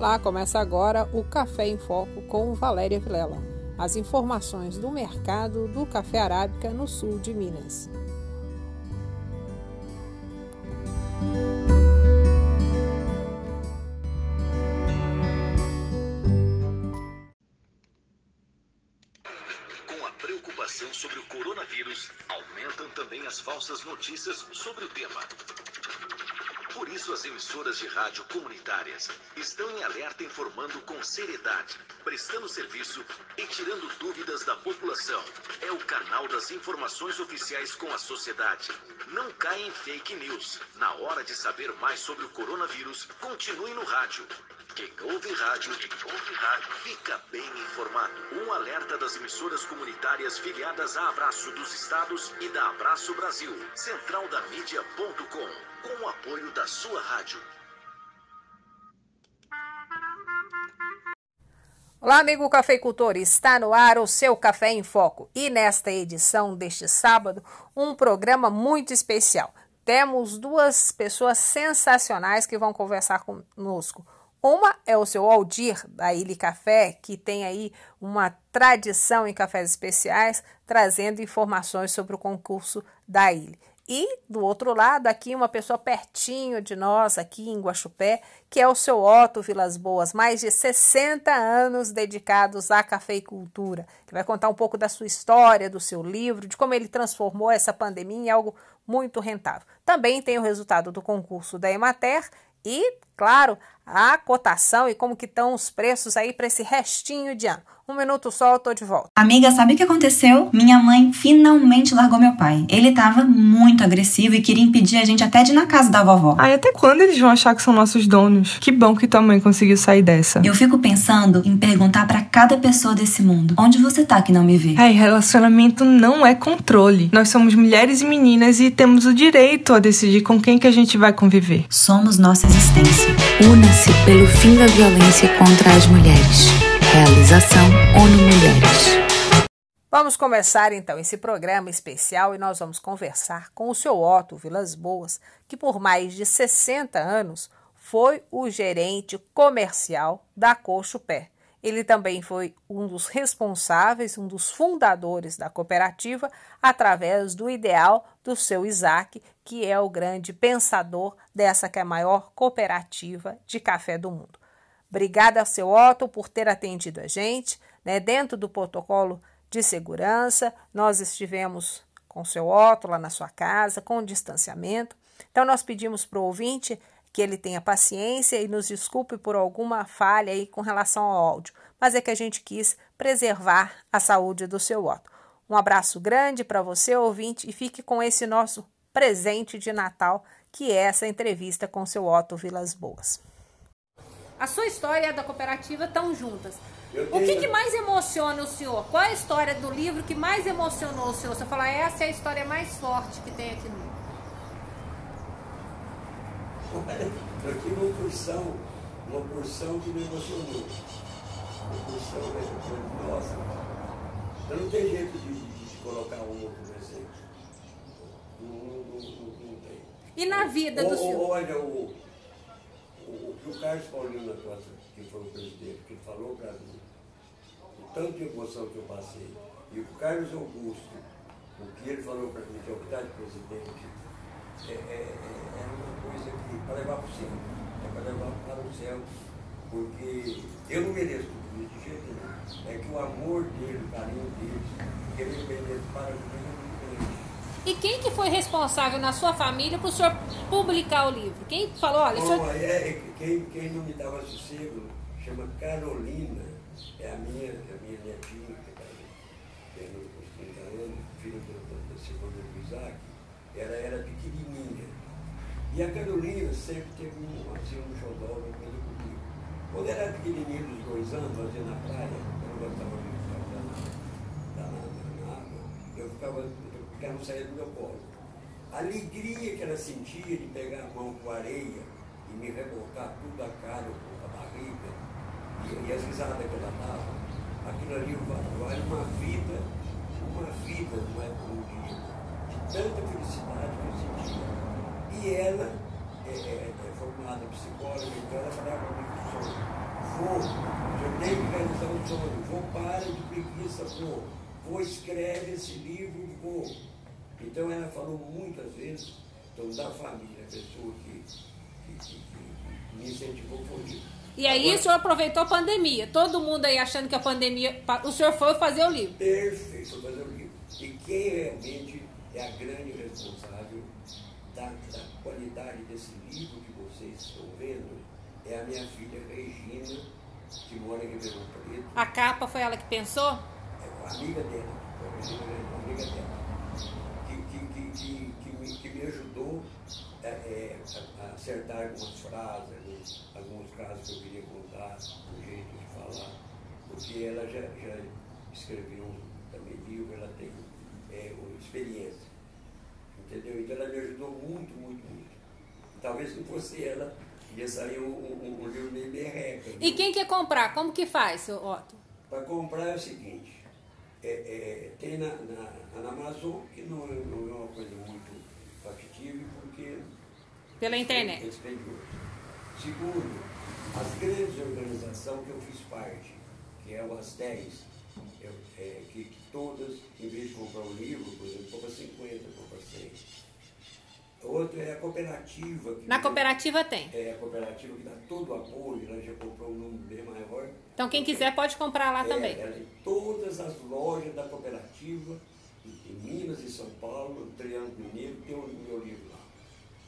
Olá, começa agora o Café em Foco com Valéria Vilela. As informações do mercado do café arábica no sul de Minas. Rádio comunitárias estão em alerta informando com seriedade, prestando serviço e tirando dúvidas da população. É o canal das informações oficiais com a sociedade. Não caia em fake news. Na hora de saber mais sobre o coronavírus, continue no rádio. Quem ouve rádio, quem ouve rádio, fica bem informado. Um alerta das emissoras comunitárias filiadas a Abraço dos Estados e da Abraço Brasil. Centraldamídia.com com o apoio da sua rádio. Olá, amigo cafeicultor, está no ar o seu Café em Foco e nesta edição deste sábado, um programa muito especial. Temos duas pessoas sensacionais que vão conversar conosco. Uma é o seu Aldir, da Ilha Café, que tem aí uma tradição em cafés especiais, trazendo informações sobre o concurso da ilha. E do outro lado, aqui uma pessoa pertinho de nós, aqui em Guaxupé, que é o seu Otto Vilas Boas, mais de 60 anos dedicados à cafeicultura, que vai contar um pouco da sua história, do seu livro, de como ele transformou essa pandemia em algo muito rentável. Também tem o resultado do concurso da Emater e, claro, a cotação e como que estão os preços aí para esse restinho de ano. Um minuto só, eu tô de volta. Amiga, sabe o que aconteceu? Minha mãe finalmente largou meu pai. Ele tava muito agressivo e queria impedir a gente até de ir na casa da vovó. Ai, até quando eles vão achar que são nossos donos? Que bom que tua mãe conseguiu sair dessa. Eu fico pensando em perguntar para cada pessoa desse mundo: onde você tá que não me vê? Ai, relacionamento não é controle. Nós somos mulheres e meninas e temos o direito a decidir com quem que a gente vai conviver. Somos nossa existência. Una-se pelo fim da violência contra as mulheres. Realização ONU Mulheres. Vamos começar então esse programa especial e nós vamos conversar com o seu Otto Vilas Boas, que por mais de 60 anos foi o gerente comercial da Coxo Pé. Ele também foi um dos responsáveis, um dos fundadores da cooperativa, através do ideal do seu Isaac, que é o grande pensador dessa que é a maior cooperativa de café do mundo. Obrigada, seu Otto, por ter atendido a gente. Né? Dentro do protocolo de segurança, nós estivemos com o seu Otto lá na sua casa, com distanciamento. Então, nós pedimos para o ouvinte que ele tenha paciência e nos desculpe por alguma falha aí com relação ao áudio, mas é que a gente quis preservar a saúde do seu Otto. Um abraço grande para você, ouvinte, e fique com esse nosso presente de Natal, que é essa entrevista com o seu Otto Vilas Boas. A sua história e a da cooperativa estão juntas. Tenho... O que, que, mais emociona o senhor? Qual é a história do livro que mais emocionou o senhor? Você fala, essa é a história mais forte que tem aqui no Olha, aqui uma porção, uma porção que me emocionou. Uma porção, né? nossa, não tem jeito de, de, colocar um outro presente. Não, não, não, não, tem. E na vida do o, senhor? Olha, o o, que o Carlos Paulino Costa, que foi o presidente, que falou para mim, o tanto de emoção que eu passei, e o Carlos Augusto, o que ele falou para mim, que é o que está de presidente, é, é, é, uma coisa que para levar para o céu, é para levar para o céu, porque eu não mereço tudo isso de jeito nenhum. É que o amor dele, o carinho dele, que ele merece para mim, e quem que foi responsável na sua família para o senhor publicar o livro? Quem falou, olha, Bom, senhor... é, é, quem, quem não me dava sossego chama Carolina, é a minha, a minha netinha, que está tendo uns 30 anos, filha da, da segunda do Isaac, ela era pequenininha. E a Carolina sempre teve um, assim, um xodó, uma coisa comigo. Quando era pequenininha, dos dois anos, fazia na praia, eu gostava de ficar na, água, eu ficava ela não saía do meu colo. A alegria que ela sentia de pegar a mão com areia e me rebotar tudo a cara, a barriga, e, e as risadas que ela dava, aquilo ali vale uma vida, uma vida não é tanta felicidade que eu sentia. E ela é, é, é formada psicóloga, então ela falava muito sobre vou, eu tenho que realizar um sonho, vou para de preguiça, vou, vou escreve esse livro, vou. Então ela falou muitas vezes, então da família, a pessoa que, que, que, que me incentivou foi isso. E aí Agora, o senhor aproveitou a pandemia. Todo mundo aí achando que a pandemia. O senhor foi fazer o livro. Perfeito, foi fazer o livro. E quem realmente é a grande responsável da, da qualidade desse livro que vocês estão vendo é a minha filha Regina, que mora em Ribeirão Preto. A capa foi ela que pensou? É a amiga dela, a é amiga dela, que, que, que, que, que, me, que me ajudou é, é, a acertar algumas frases, alguns, alguns casos que eu queria contar, o jeito de falar, porque ela já, já escreveu também livro, ela tem é, experiência. Entendeu? Então ela me ajudou muito, muito, muito. Talvez não fosse ela, ia sair um, um, um livro meio merreca. E quem quer comprar? Como que faz, Otto? Para comprar é o seguinte, é, é, tem na, na, na, Amazon, que não, é, não é uma coisa muito factível, porque... Pela internet. É Segundo, as grandes organizações que eu fiz parte, que é o As10, é, que, que, todas, em vez de comprar um livro, por exemplo, compra 50, compra 100. Outro é a cooperativa. Na cooperativa tem? É a cooperativa que dá todo o apoio, ela já comprou um número bem maior. Então quem quiser pode comprar lá é, também. Ela todas as lojas da cooperativa, em Minas e São Paulo, no Triângulo Mineiro, tem o meu livro lá.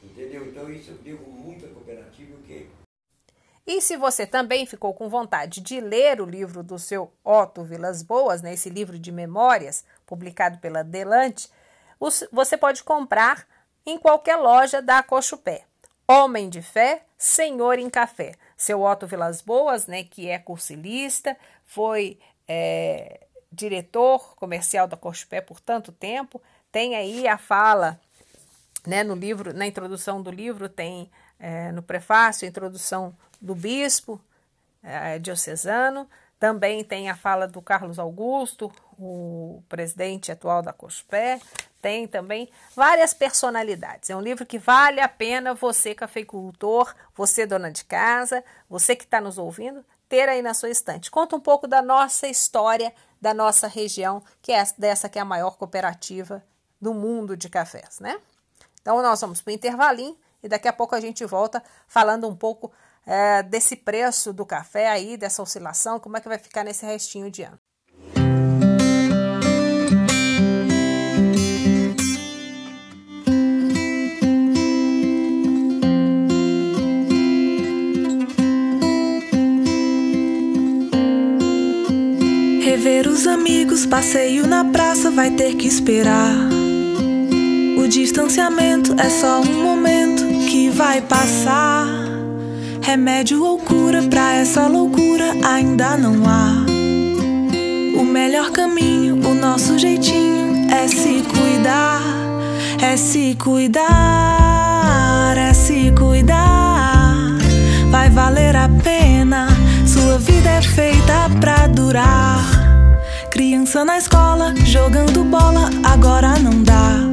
Entendeu? Então isso eu devo muito à cooperativa, que e se você também ficou com vontade de ler o livro do seu Otto Vilas Boas, né, esse livro de memórias, publicado pela Delante, você pode comprar em qualquer loja da Cochupé. Homem de Fé, Senhor em Café. Seu Otto Vilas Boas, né, que é cursilista, foi é, diretor comercial da Cochupé por tanto tempo, tem aí a fala, né, no livro, na introdução do livro tem é, no prefácio, introdução do bispo é, diocesano, também tem a fala do Carlos Augusto, o presidente atual da COSPÉ, tem também várias personalidades. É um livro que vale a pena você, cafeicultor, você, dona de casa, você que está nos ouvindo, ter aí na sua estante. Conta um pouco da nossa história, da nossa região, que é dessa que é a maior cooperativa do mundo de cafés, né? Então, nós vamos para o intervalinho e daqui a pouco a gente volta falando um pouco é, desse preço do café aí, dessa oscilação, como é que vai ficar nesse restinho de ano. Rever os amigos, passeio na praça, vai ter que esperar. O distanciamento é só um momento que vai passar. Remédio ou cura pra essa loucura ainda não há. O melhor caminho, o nosso jeitinho é se cuidar, é se cuidar, é se cuidar. Vai valer a pena, sua vida é feita pra durar. Criança na escola, jogando bola, agora não dá.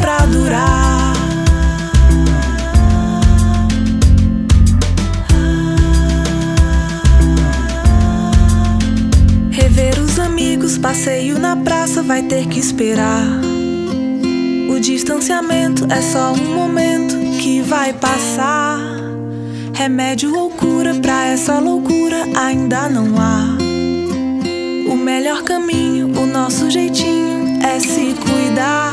pra durar. Rever os amigos, passeio na praça, vai ter que esperar. O distanciamento é só um momento que vai passar. Remédio ou cura pra essa loucura ainda não há. O melhor caminho, o nosso jeitinho é se cuidar,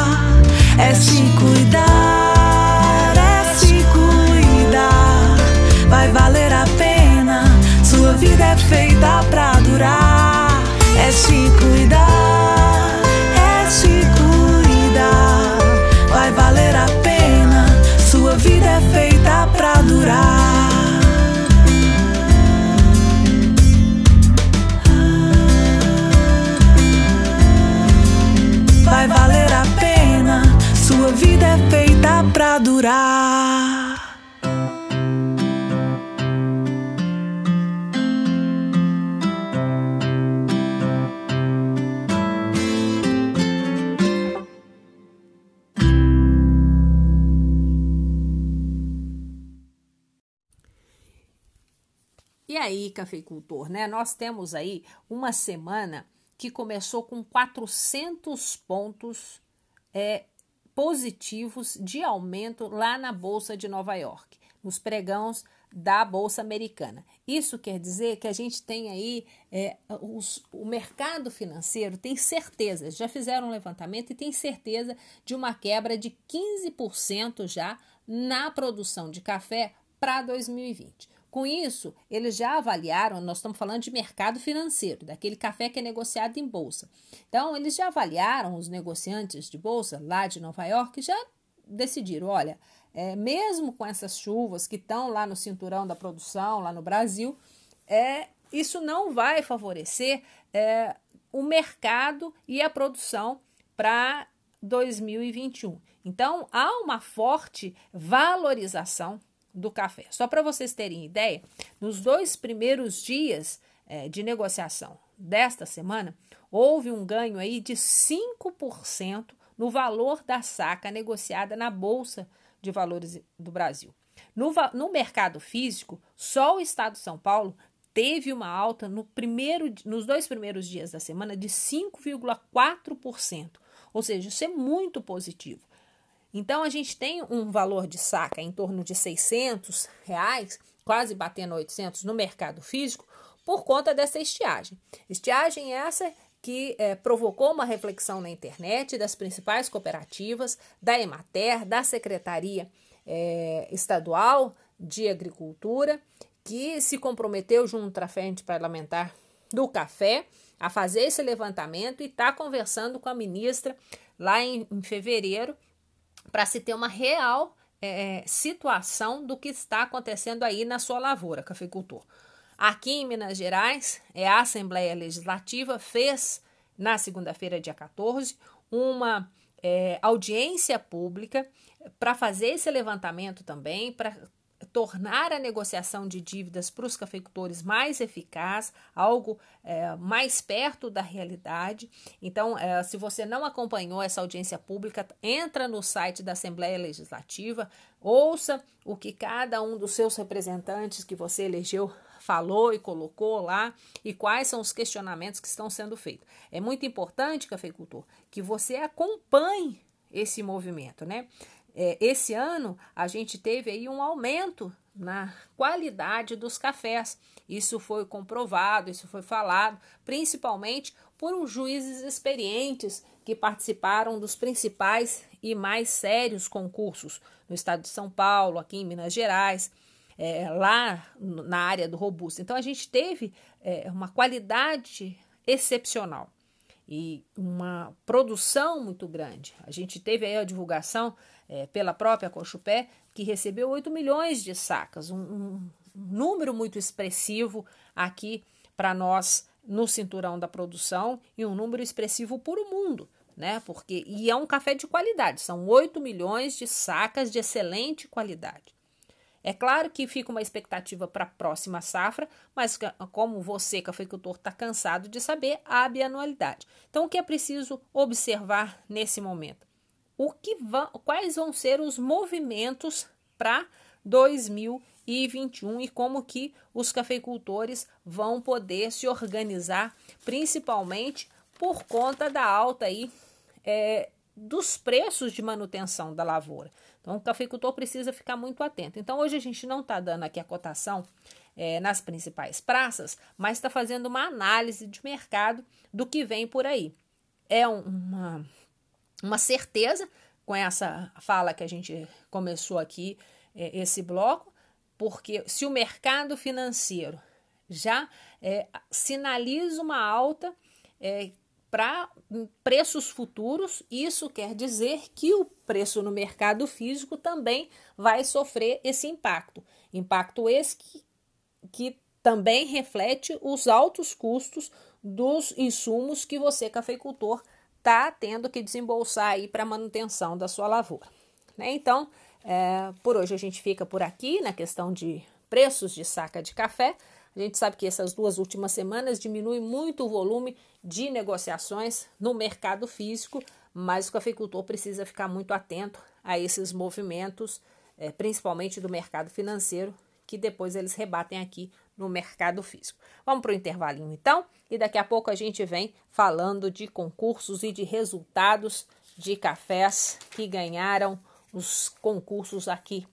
É se cuidar, é se cuidar. Vai valer a pena, sua vida é feita pra durar. É se cuidar, Sua vida é feita pra durar. E aí, cafeicultor, né? Nós temos aí uma semana que começou com 400 pontos é, positivos de aumento lá na Bolsa de Nova York, nos pregãos da Bolsa Americana. Isso quer dizer que a gente tem aí é, os, o mercado financeiro tem certeza, já fizeram um levantamento e tem certeza de uma quebra de 15% já na produção de café para 2020. Com isso, eles já avaliaram, nós estamos falando de mercado financeiro, daquele café que é negociado em bolsa. Então, eles já avaliaram, os negociantes de bolsa lá de Nova York já decidiram: olha, é, mesmo com essas chuvas que estão lá no cinturão da produção, lá no Brasil, é, isso não vai favorecer é, o mercado e a produção para 2021. Então, há uma forte valorização do café. Só para vocês terem ideia, nos dois primeiros dias é, de negociação desta semana, houve um ganho aí de 5% no valor da saca negociada na Bolsa de Valores do Brasil. No, no mercado físico, só o Estado de São Paulo teve uma alta no primeiro, nos dois primeiros dias da semana de 5,4%. Ou seja, isso é muito positivo. Então a gente tem um valor de saca em torno de 600 reais, quase batendo 800 no mercado físico, por conta dessa estiagem. Estiagem essa que é, provocou uma reflexão na internet das principais cooperativas, da Emater, da Secretaria é, Estadual de Agricultura, que se comprometeu junto à Frente Parlamentar do Café a fazer esse levantamento e está conversando com a ministra lá em, em fevereiro para se ter uma real é, situação do que está acontecendo aí na sua lavoura, cafeicultor. Aqui em Minas Gerais, é, a Assembleia Legislativa fez, na segunda-feira, dia 14, uma é, audiência pública para fazer esse levantamento também, para tornar a negociação de dívidas para os cafeicultores mais eficaz, algo é, mais perto da realidade. Então, é, se você não acompanhou essa audiência pública, entra no site da Assembleia Legislativa, ouça o que cada um dos seus representantes que você elegeu falou e colocou lá e quais são os questionamentos que estão sendo feitos. É muito importante, cafeicultor, que você acompanhe esse movimento, né? É, esse ano a gente teve aí um aumento na qualidade dos cafés. Isso foi comprovado, isso foi falado, principalmente por juízes experientes que participaram dos principais e mais sérios concursos no estado de São Paulo, aqui em Minas Gerais, é, lá na área do robusto. Então a gente teve é, uma qualidade excepcional e uma produção muito grande. A gente teve aí a divulgação é, pela própria Cochupé, que recebeu 8 milhões de sacas, um, um número muito expressivo aqui para nós no cinturão da produção e um número expressivo para o mundo, né? Porque e é um café de qualidade, são 8 milhões de sacas de excelente qualidade. É claro que fica uma expectativa para a próxima safra, mas como você, cafeicultor, está cansado de saber, a bianualidade. Então, o que é preciso observar nesse momento? O que vão, quais vão ser os movimentos para 2021 e como que os cafeicultores vão poder se organizar, principalmente por conta da alta aí é, dos preços de manutenção da lavoura. Então, o cafeicultor precisa ficar muito atento. Então, hoje a gente não está dando aqui a cotação é, nas principais praças, mas está fazendo uma análise de mercado do que vem por aí. É uma, uma certeza com essa fala que a gente começou aqui, é, esse bloco, porque se o mercado financeiro já é, sinaliza uma alta é, para preços futuros, isso quer dizer que o preço no mercado físico também vai sofrer esse impacto. Impacto esse que, que também reflete os altos custos dos insumos que você, cafeicultor, está tendo que desembolsar aí para manutenção da sua lavoura. Né? Então, é, por hoje a gente fica por aqui na questão de preços de saca de café. A gente sabe que essas duas últimas semanas diminui muito o volume de negociações no mercado físico, mas o cafeicultor precisa ficar muito atento a esses movimentos, é, principalmente do mercado financeiro, que depois eles rebatem aqui no mercado físico. Vamos para o intervalinho então, e daqui a pouco a gente vem falando de concursos e de resultados de cafés que ganharam os concursos aqui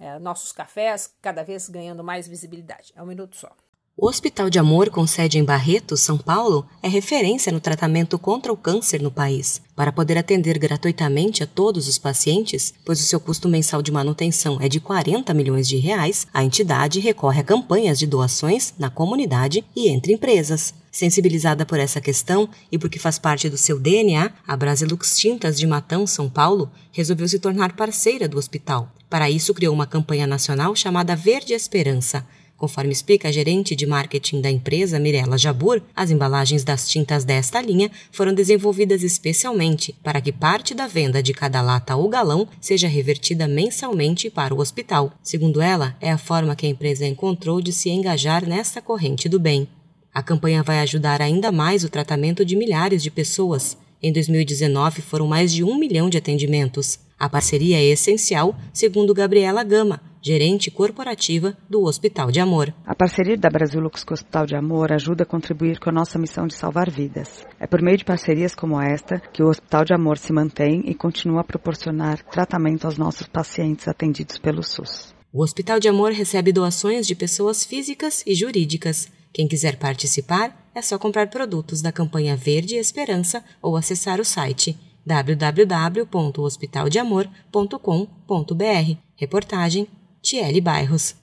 é, nossos cafés cada vez ganhando mais visibilidade. É um minuto só. O Hospital de Amor, com sede em Barretos, São Paulo, é referência no tratamento contra o câncer no país. Para poder atender gratuitamente a todos os pacientes, pois o seu custo mensal de manutenção é de 40 milhões de reais, a entidade recorre a campanhas de doações na comunidade e entre empresas. Sensibilizada por essa questão e porque faz parte do seu DNA, a Brasilux Tintas de Matão, São Paulo, resolveu se tornar parceira do hospital. Para isso, criou uma campanha nacional chamada Verde Esperança, Conforme explica a gerente de marketing da empresa, Mirella Jabur, as embalagens das tintas desta linha foram desenvolvidas especialmente para que parte da venda de cada lata ou galão seja revertida mensalmente para o hospital. Segundo ela, é a forma que a empresa encontrou de se engajar nesta corrente do bem. A campanha vai ajudar ainda mais o tratamento de milhares de pessoas. Em 2019, foram mais de um milhão de atendimentos. A parceria é essencial, segundo Gabriela Gama, gerente corporativa do Hospital de Amor. A parceria da Brasilux com o Hospital de Amor ajuda a contribuir com a nossa missão de salvar vidas. É por meio de parcerias como esta que o Hospital de Amor se mantém e continua a proporcionar tratamento aos nossos pacientes atendidos pelo SUS. O Hospital de Amor recebe doações de pessoas físicas e jurídicas. Quem quiser participar, é só comprar produtos da campanha Verde Esperança ou acessar o site www.hospitaldeamor.com.br. Reportagem Tiele Bairros.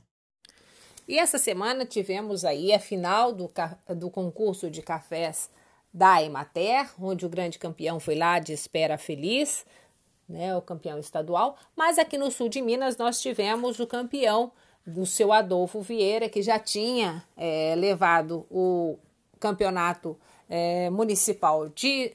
E essa semana tivemos aí a final do, do concurso de cafés da Emater, onde o grande campeão foi lá de Espera Feliz, né, o campeão estadual. Mas aqui no sul de Minas nós tivemos o campeão do seu Adolfo Vieira, que já tinha é, levado o campeonato é, municipal de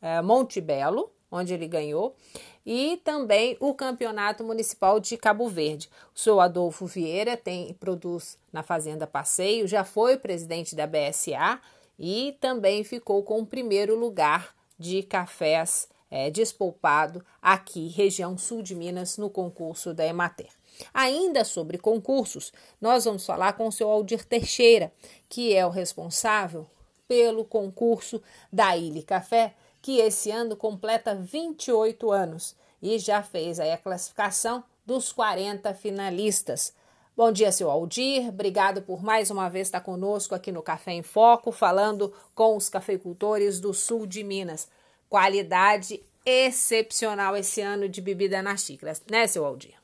é, Monte Belo, onde ele ganhou, e também o Campeonato Municipal de Cabo Verde. O senhor Adolfo Vieira tem produz na Fazenda Passeio, já foi presidente da BSA e também ficou com o primeiro lugar de cafés é, despolpado aqui, região sul de Minas, no concurso da Emater. Ainda sobre concursos, nós vamos falar com o seu Aldir Teixeira, que é o responsável pelo concurso da Ilha Café, que esse ano completa 28 anos e já fez aí a classificação dos 40 finalistas. Bom dia, seu Aldir. Obrigado por mais uma vez estar conosco aqui no Café em Foco, falando com os cafeicultores do sul de Minas. Qualidade excepcional esse ano de bebida nas xícaras, né, seu Aldir?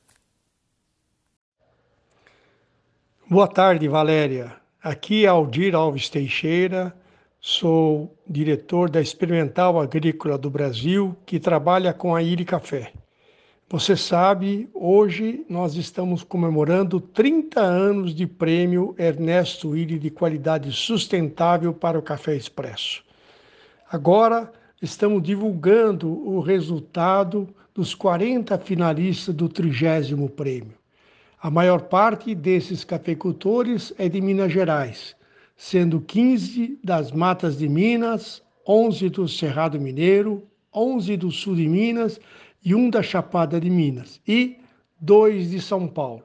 Boa tarde, Valéria. Aqui é Aldir Alves Teixeira Sou diretor da Experimental Agrícola do Brasil, que trabalha com a Iri Café. Você sabe, hoje nós estamos comemorando 30 anos de prêmio Ernesto Iri de qualidade sustentável para o café expresso. Agora estamos divulgando o resultado dos 40 finalistas do 30 prêmio. A maior parte desses cafeicultores é de Minas Gerais sendo 15 das matas de Minas, 11 do Cerrado Mineiro, 11 do Sul de Minas e um da Chapada de Minas e dois de São Paulo.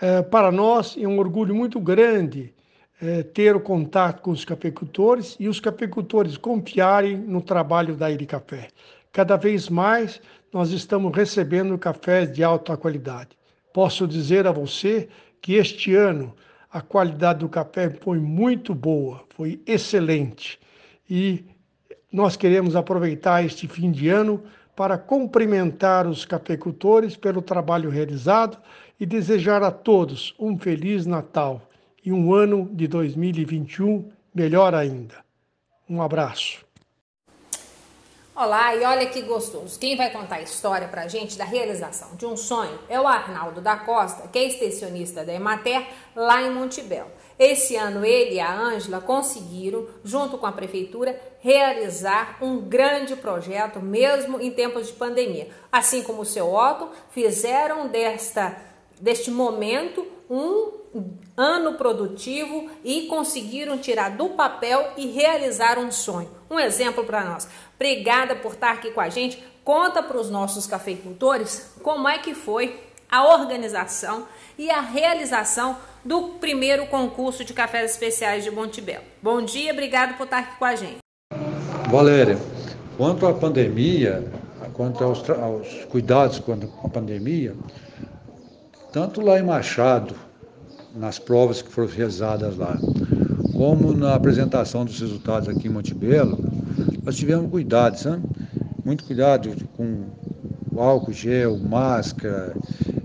É, para nós é um orgulho muito grande é, ter o contato com os cafeicultores e os cafeicultores confiarem no trabalho da Ilha Café. Cada vez mais nós estamos recebendo cafés de alta qualidade. Posso dizer a você que este ano a qualidade do café foi muito boa, foi excelente. E nós queremos aproveitar este fim de ano para cumprimentar os cafeicultores pelo trabalho realizado e desejar a todos um feliz Natal e um ano de 2021 melhor ainda. Um abraço. Olá, e olha que gostoso. Quem vai contar a história pra gente da realização de um sonho é o Arnaldo da Costa, que é extensionista da Emater lá em Montebello. Esse ano ele e a Ângela conseguiram, junto com a prefeitura, realizar um grande projeto, mesmo em tempos de pandemia. Assim como o seu Otto, fizeram desta, deste momento um ano produtivo e conseguiram tirar do papel e realizar um sonho. Um exemplo para nós. Obrigada por estar aqui com a gente. Conta para os nossos cafeicultores como é que foi a organização e a realização do primeiro concurso de cafés especiais de Montebello. Bom dia, obrigado por estar aqui com a gente. Valéria, quanto à pandemia, quanto aos, aos cuidados com a pandemia, tanto lá em Machado, nas provas que foram realizadas lá, como na apresentação dos resultados aqui em Montebello, nós tivemos cuidado, sabe? Muito cuidado com o álcool gel, máscara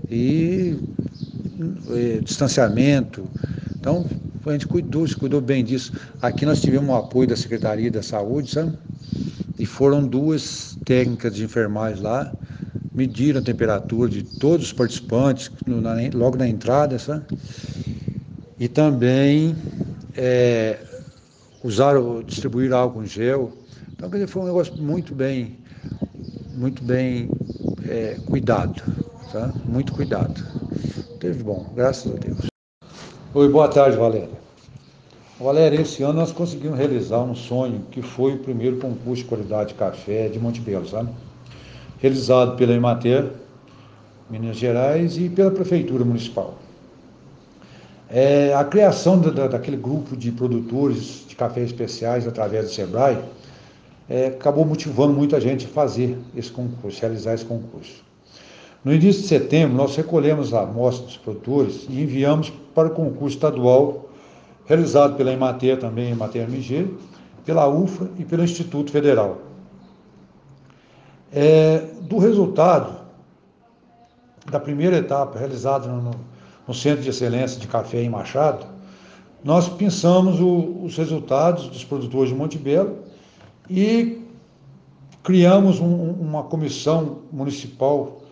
e, e distanciamento. Então, a gente cuidou, se cuidou bem disso. Aqui nós tivemos o apoio da Secretaria da Saúde, sabe? E foram duas técnicas de enfermagem lá, mediram a temperatura de todos os participantes no, na, logo na entrada, sabe? E também é, usaram, distribuíram álcool em gel. Então, quer dizer, foi um negócio muito bem, muito bem é, cuidado, tá? Muito cuidado. Teve bom, graças a Deus. Oi, boa tarde, Valéria. Valéria, esse ano nós conseguimos realizar um sonho que foi o primeiro concurso de qualidade de café de Montebello, sabe? realizado pela Emater, Minas Gerais, e pela Prefeitura Municipal. É, a criação da, daquele grupo de produtores de cafés especiais através do SEBRAE é, acabou motivando muita gente a fazer esse concurso, realizar esse concurso. No início de setembro, nós recolhemos a amostra dos produtores e enviamos para o concurso estadual realizado pela Emater também, Emater MG, pela UFA e pelo Instituto Federal. É, do resultado da primeira etapa realizada no, no, Centro de Excelência de Café em Machado, nós pensamos o, os resultados dos produtores de Montebello e criamos um, uma comissão municipal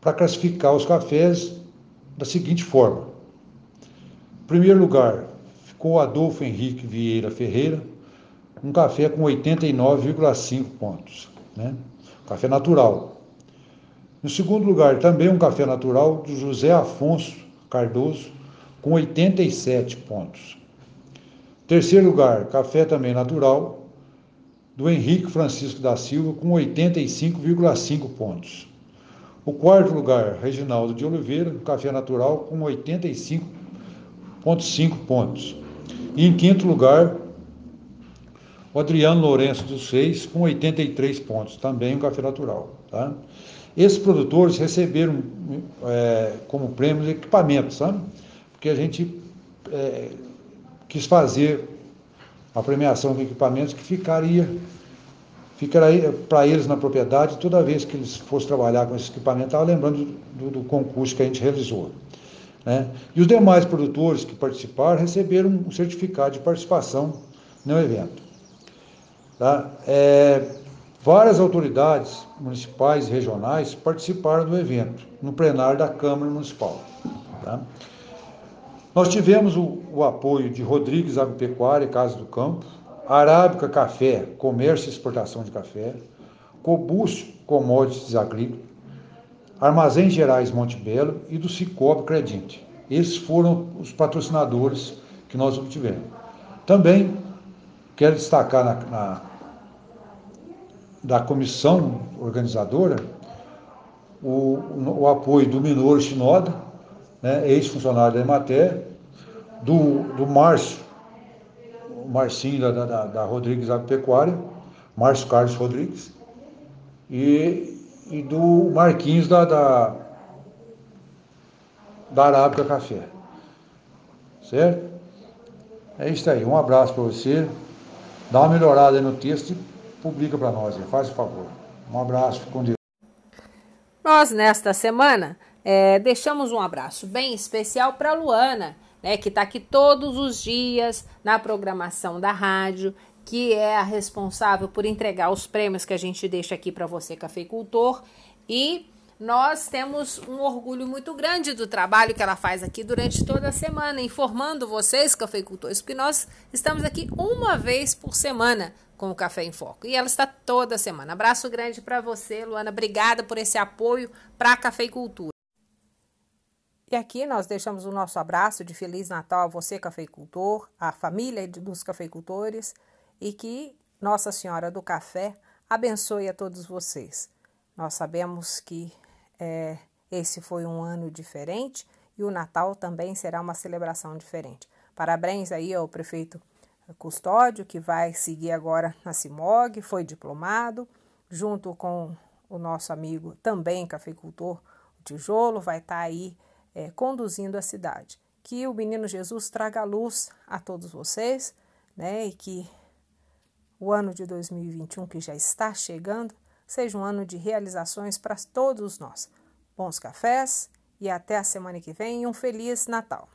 para classificar os cafés da seguinte forma. Em primeiro lugar, ficou Adolfo Henrique Vieira Ferreira, um café com 89,5 pontos. Né? café natural. No segundo lugar, também um café natural do José Afonso Cardoso, com 87 pontos. Terceiro lugar, café também natural do Henrique Francisco da Silva, com 85,5 pontos. O quarto lugar, Reginaldo de Oliveira, café natural, com 85,5 pontos. E em quinto lugar, o Adriano Lourenço dos Seis, com 83 pontos, também um café natural. Tá? Esses produtores receberam é, como prêmio equipamentos, sabe? Porque a gente é, quis fazer a premiação com equipamentos que ficaria, ficaria para eles na propriedade toda vez que eles fossem trabalhar com esse equipamento, estava lembrando do, do, concurso que a gente realizou. Né? E os demais produtores que participaram receberam um certificado de participação no evento. Tá? É, várias autoridades municipais e regionais participaram do evento, no plenário da Câmara Municipal. Tá? Nós tivemos o, o, apoio de Rodrigues Agropecuária, Casa do Campo, Arábica Café, Comércio e Exportação de Café, Cobus Commodities Agrícolas, Armazém Gerais Monte Belo e do Cicobi Credite. Esses foram os patrocinadores que nós obtivemos. Também quero destacar na, na da comissão organizadora o, o apoio do Minoro Shinoda, né, ex-funcionário da Emater, do, do Márcio, Marcinho da, da, da Rodrigues Agropecuária, Márcio Carlos Rodrigues, e, e do Marquinhos da, da, da Arábica Café. Certo? É isso aí. Um abraço para você. Dá uma melhorada no texto publica para nós. Faz o favor. Um abraço. Com Deus. Nós, nesta semana, é, deixamos um abraço bem especial para Luana, né, que está aqui todos os dias na programação da rádio, que é a responsável por entregar os prêmios que a gente deixa aqui para você, cafeicultor. E nós temos um orgulho muito grande do trabalho que ela faz aqui durante toda a semana, informando vocês, cafeicultores, porque nós estamos aqui uma vez por semana com o Café em Foco. E ela está toda semana. Abraço grande para você, Luana. Obrigada por esse apoio para a cafeicultura. E aqui nós deixamos o nosso abraço de Feliz Natal a você, cafeicultor, a família dos cafeicultores e que Nossa Senhora do Café abençoe a todos vocês. Nós sabemos que é, esse foi um ano diferente e o Natal também será uma celebração diferente. Parabéns aí ao prefeito Custódio, que vai seguir agora na CIMOG, foi diplomado, junto com o nosso amigo também cafeicultor, Tijolo, vai estar tá aí é, conduzindo a cidade. Que o Menino Jesus traga luz a todos vocês, né? E que o ano de 2021, que já está chegando, seja um ano de realizações para todos nós. Bons cafés e até a semana que vem e um Feliz Natal!